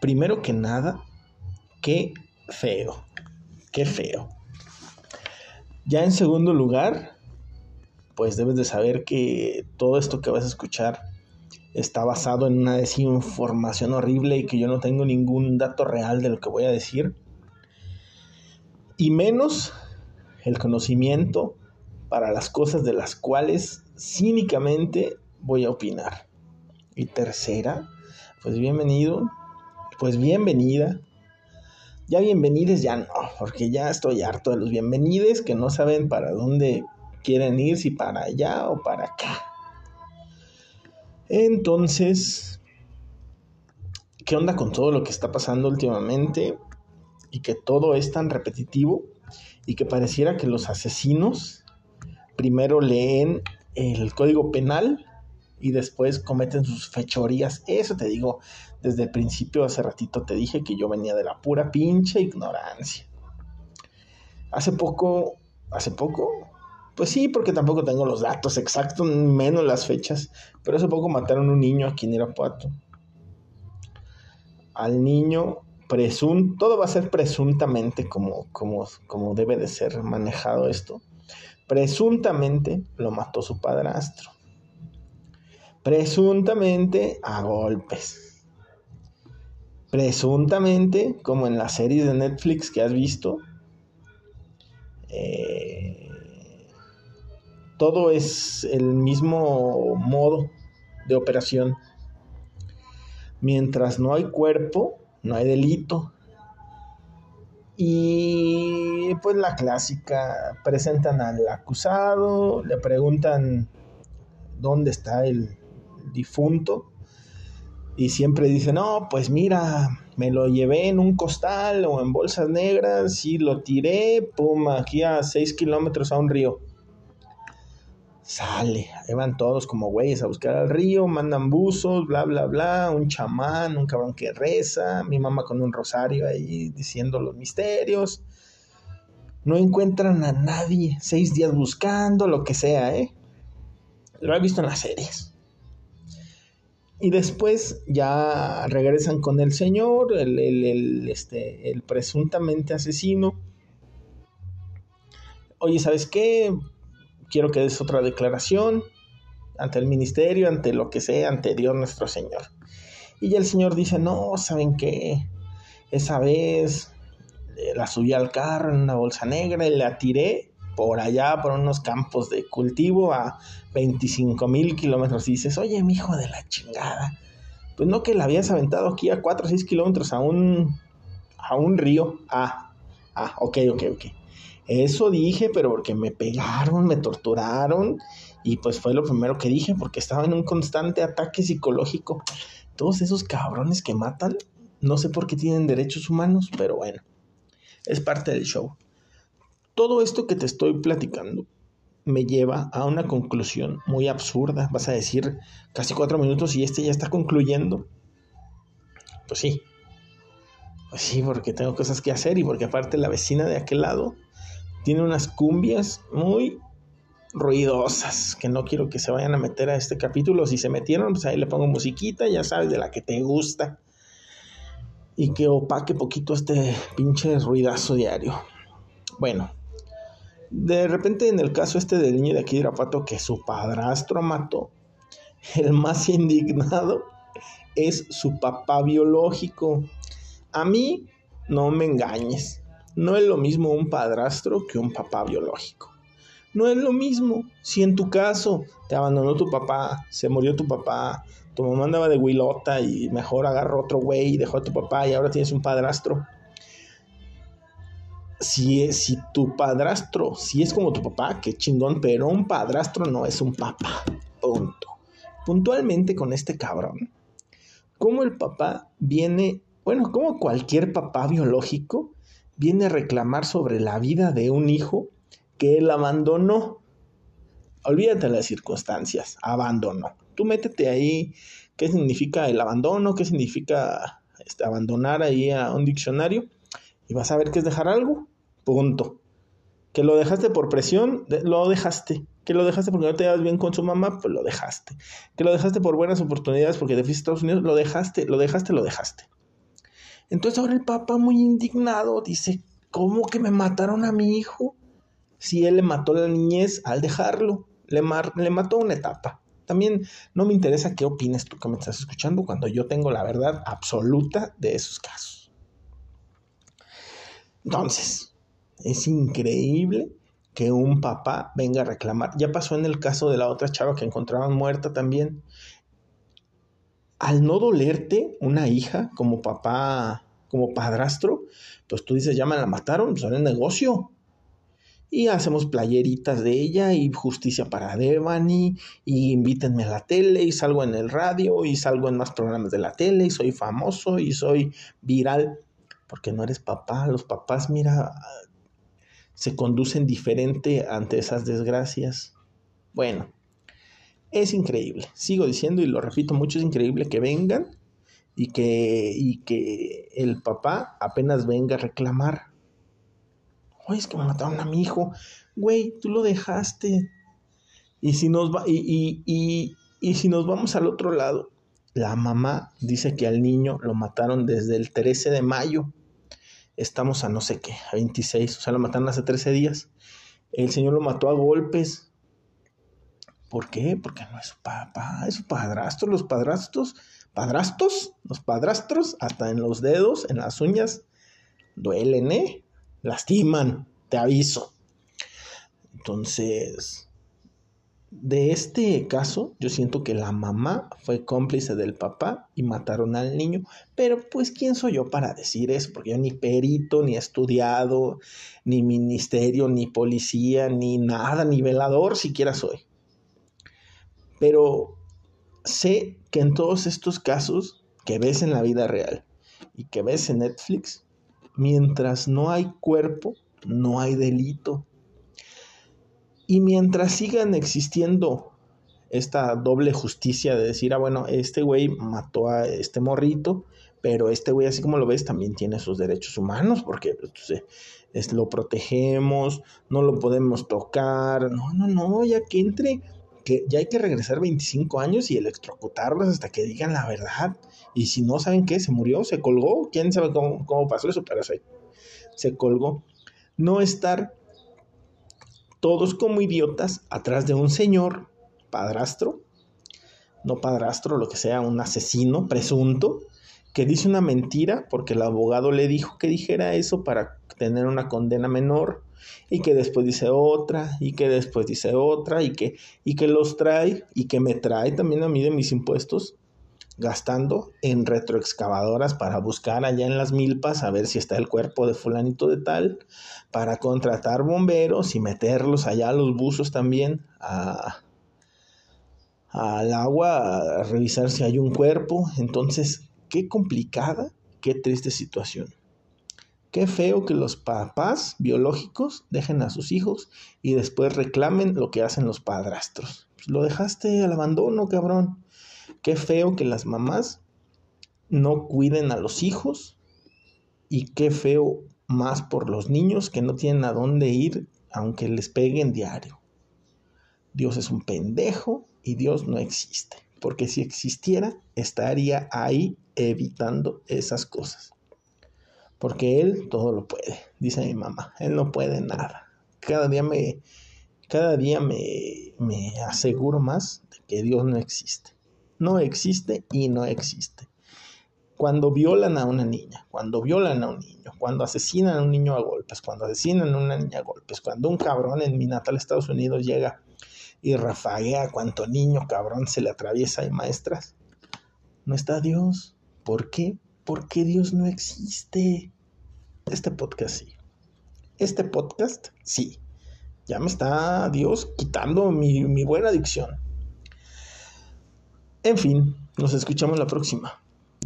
primero que nada, qué feo, qué feo. Ya en segundo lugar, pues debes de saber que todo esto que vas a escuchar está basado en una desinformación horrible y que yo no tengo ningún dato real de lo que voy a decir. Y menos el conocimiento para las cosas de las cuales cínicamente voy a opinar. Y tercera, pues bienvenido, pues bienvenida. Ya bienvenides ya no, porque ya estoy harto de los bienvenides que no saben para dónde quieren ir, si para allá o para acá. Entonces, ¿qué onda con todo lo que está pasando últimamente? Y que todo es tan repetitivo y que pareciera que los asesinos primero leen el código penal y después cometen sus fechorías. Eso te digo, desde el principio, hace ratito te dije que yo venía de la pura pinche ignorancia. Hace poco, hace poco, pues sí, porque tampoco tengo los datos exactos, menos las fechas. Pero hace poco mataron un niño aquí en Irapuato. Al niño presunto, todo va a ser presuntamente como, como, como debe de ser manejado esto. Presuntamente lo mató su padrastro. Presuntamente a golpes. Presuntamente, como en las series de Netflix que has visto, eh, todo es el mismo modo de operación. Mientras no hay cuerpo, no hay delito. Y pues la clásica, presentan al acusado, le preguntan dónde está el difunto y siempre dicen, no, pues mira, me lo llevé en un costal o en bolsas negras y lo tiré, pum, aquí a 6 kilómetros a un río. Sale, ahí van todos como güeyes a buscar al río, mandan buzos, bla, bla, bla, un chamán, un cabrón que reza, mi mamá con un rosario ahí diciendo los misterios. No encuentran a nadie, seis días buscando, lo que sea, ¿eh? Lo he visto en las series. Y después ya regresan con el señor, el, el, este, el presuntamente asesino. Oye, ¿sabes qué? quiero que des otra declaración ante el ministerio, ante lo que sea, ante Dios nuestro Señor. Y ya el Señor dice, no, ¿saben qué? Esa vez eh, la subí al carro en una bolsa negra y la tiré por allá, por unos campos de cultivo a 25 mil kilómetros. Dices, oye, mi hijo de la chingada, pues no que la habías aventado aquí a 4 o 6 kilómetros a un, a un río. Ah, ah, ok, ok, ok. Eso dije, pero porque me pegaron, me torturaron y pues fue lo primero que dije porque estaba en un constante ataque psicológico. Todos esos cabrones que matan, no sé por qué tienen derechos humanos, pero bueno, es parte del show. Todo esto que te estoy platicando me lleva a una conclusión muy absurda. Vas a decir casi cuatro minutos y este ya está concluyendo. Pues sí. Pues sí, porque tengo cosas que hacer y porque aparte la vecina de aquel lado tiene unas cumbias muy ruidosas que no quiero que se vayan a meter a este capítulo. Si se metieron, pues ahí le pongo musiquita, ya sabes, de la que te gusta. Y que opaque poquito este pinche ruidazo diario. Bueno, de repente en el caso este del niño de aquí de que su padrastro mató, el más indignado es su papá biológico. A mí, no me engañes. No es lo mismo un padrastro que un papá biológico. No es lo mismo si en tu caso te abandonó tu papá, se murió tu papá, tu mamá andaba de huilota y mejor agarró otro güey y dejó a tu papá y ahora tienes un padrastro. Si, si tu padrastro, si es como tu papá, qué chingón, pero un padrastro no es un papá. Punto. Puntualmente con este cabrón, como el papá viene, bueno, como cualquier papá biológico, viene a reclamar sobre la vida de un hijo que él abandonó. Olvídate las circunstancias, abandonó. Tú métete ahí, ¿qué significa el abandono? ¿Qué significa este, abandonar ahí a un diccionario? Y vas a ver qué es dejar algo. Punto. Que lo dejaste por presión, lo dejaste. Que lo dejaste porque no te das bien con su mamá, pues lo dejaste. Que lo dejaste por buenas oportunidades porque te fuiste a Estados Unidos, lo dejaste, lo dejaste, lo dejaste. Entonces ahora el papá muy indignado dice, ¿cómo que me mataron a mi hijo? Si él le mató a la niñez al dejarlo, le, le mató una etapa. También no me interesa qué opines tú que me estás escuchando cuando yo tengo la verdad absoluta de esos casos. Entonces, es increíble que un papá venga a reclamar. Ya pasó en el caso de la otra chava que encontraban muerta también. Al no dolerte una hija como papá, como padrastro, pues tú dices, ya me la mataron, pues el negocio. Y hacemos playeritas de ella y justicia para Devani y invítenme a la tele y salgo en el radio y salgo en más programas de la tele y soy famoso y soy viral. Porque no eres papá, los papás, mira, se conducen diferente ante esas desgracias. Bueno, es increíble. Sigo diciendo y lo repito mucho, es increíble que vengan y que, y que el papá apenas venga a reclamar. Oye, es que me mataron a mi hijo. Güey, tú lo dejaste. Y si nos va, y, y, y, y si nos vamos al otro lado, la mamá dice que al niño lo mataron desde el 13 de mayo estamos a no sé qué, a 26, o sea, lo mataron hace 13 días. El Señor lo mató a golpes. ¿Por qué? Porque no es su papá, es su padrastro. Los padrastros, padrastros, los padrastros, hasta en los dedos, en las uñas, duelen, ¿eh? Lastiman, te aviso. Entonces, de este caso, yo siento que la mamá fue cómplice del papá y mataron al niño, pero pues quién soy yo para decir eso, porque yo ni perito, ni estudiado, ni ministerio, ni policía, ni nada, ni velador siquiera soy. Pero sé que en todos estos casos que ves en la vida real y que ves en Netflix, mientras no hay cuerpo, no hay delito. Y mientras sigan existiendo esta doble justicia de decir, ah, bueno, este güey mató a este morrito, pero este güey, así como lo ves, también tiene sus derechos humanos, porque pues, es, lo protegemos, no lo podemos tocar, no, no, no, ya que entre, que ya hay que regresar 25 años y electrocutarlos hasta que digan la verdad. Y si no saben qué, se murió, se colgó, quién sabe cómo, cómo pasó eso, pero se, se colgó. No estar todos como idiotas atrás de un señor padrastro, no padrastro, lo que sea, un asesino presunto, que dice una mentira porque el abogado le dijo que dijera eso para tener una condena menor y que después dice otra y que después dice otra y que y que los trae y que me trae también a mí de mis impuestos gastando en retroexcavadoras para buscar allá en las milpas a ver si está el cuerpo de fulanito de tal, para contratar bomberos y meterlos allá a los buzos también a, al agua a revisar si hay un cuerpo. Entonces, qué complicada, qué triste situación. Qué feo que los papás biológicos dejen a sus hijos y después reclamen lo que hacen los padrastros. Pues lo dejaste al abandono, cabrón. Qué feo que las mamás no cuiden a los hijos y qué feo más por los niños que no tienen a dónde ir aunque les peguen diario. Dios es un pendejo y Dios no existe, porque si existiera estaría ahí evitando esas cosas. Porque Él todo lo puede, dice mi mamá, Él no puede nada. Cada día me, cada día me, me aseguro más de que Dios no existe no existe y no existe. Cuando violan a una niña, cuando violan a un niño, cuando asesinan a un niño a golpes, cuando asesinan a una niña a golpes, cuando un cabrón en mi natal Estados Unidos llega y rafaguea cuanto niño cabrón se le atraviesa y maestras, no está Dios. ¿Por qué? Porque Dios no existe. Este podcast sí. Este podcast sí. Ya me está Dios quitando mi, mi buena adicción. En fin, nos escuchamos la próxima.